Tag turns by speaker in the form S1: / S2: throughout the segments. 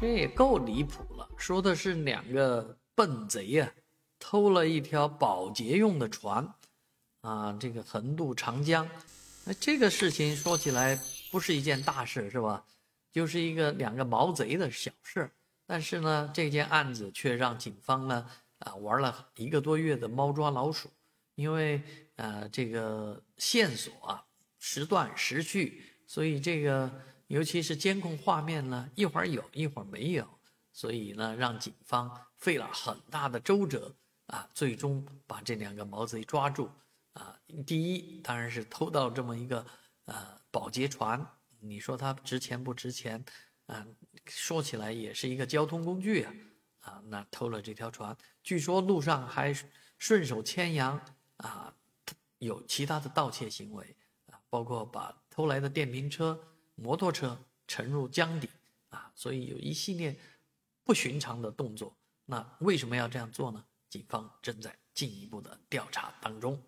S1: 这也够离谱了，说的是两个笨贼呀，偷了一条保洁用的船，啊，这个横渡长江，那这个事情说起来不是一件大事，是吧？就是一个两个毛贼的小事，但是呢，这件案子却让警方呢，啊，玩了一个多月的猫抓老鼠，因为呃，这个线索啊，时断时续，所以这个。尤其是监控画面呢，一会儿有一会儿没有，所以呢，让警方费了很大的周折啊，最终把这两个毛贼抓住啊。第一，当然是偷到这么一个呃保洁船，你说它值钱不值钱啊？说起来也是一个交通工具啊啊，那偷了这条船，据说路上还顺手牵羊啊，有其他的盗窃行为啊，包括把偷来的电瓶车。摩托车沉入江底啊，所以有一系列不寻常的动作。那为什么要这样做呢？警方正在进一步的调查当中。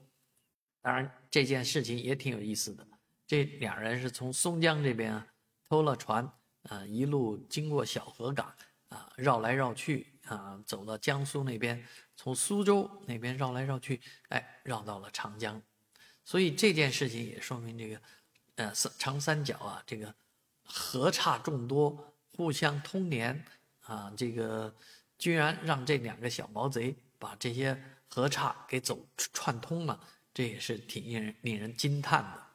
S1: 当然，这件事情也挺有意思的。这两人是从松江这边啊偷了船，啊一路经过小河港啊绕来绕去啊走到江苏那边，从苏州那边绕来绕去，哎绕到了长江。所以这件事情也说明这个。呃，三长三角啊，这个河岔众多，互相通连啊，这个居然让这两个小毛贼把这些河岔给走串通了，这也是挺令人令人惊叹的。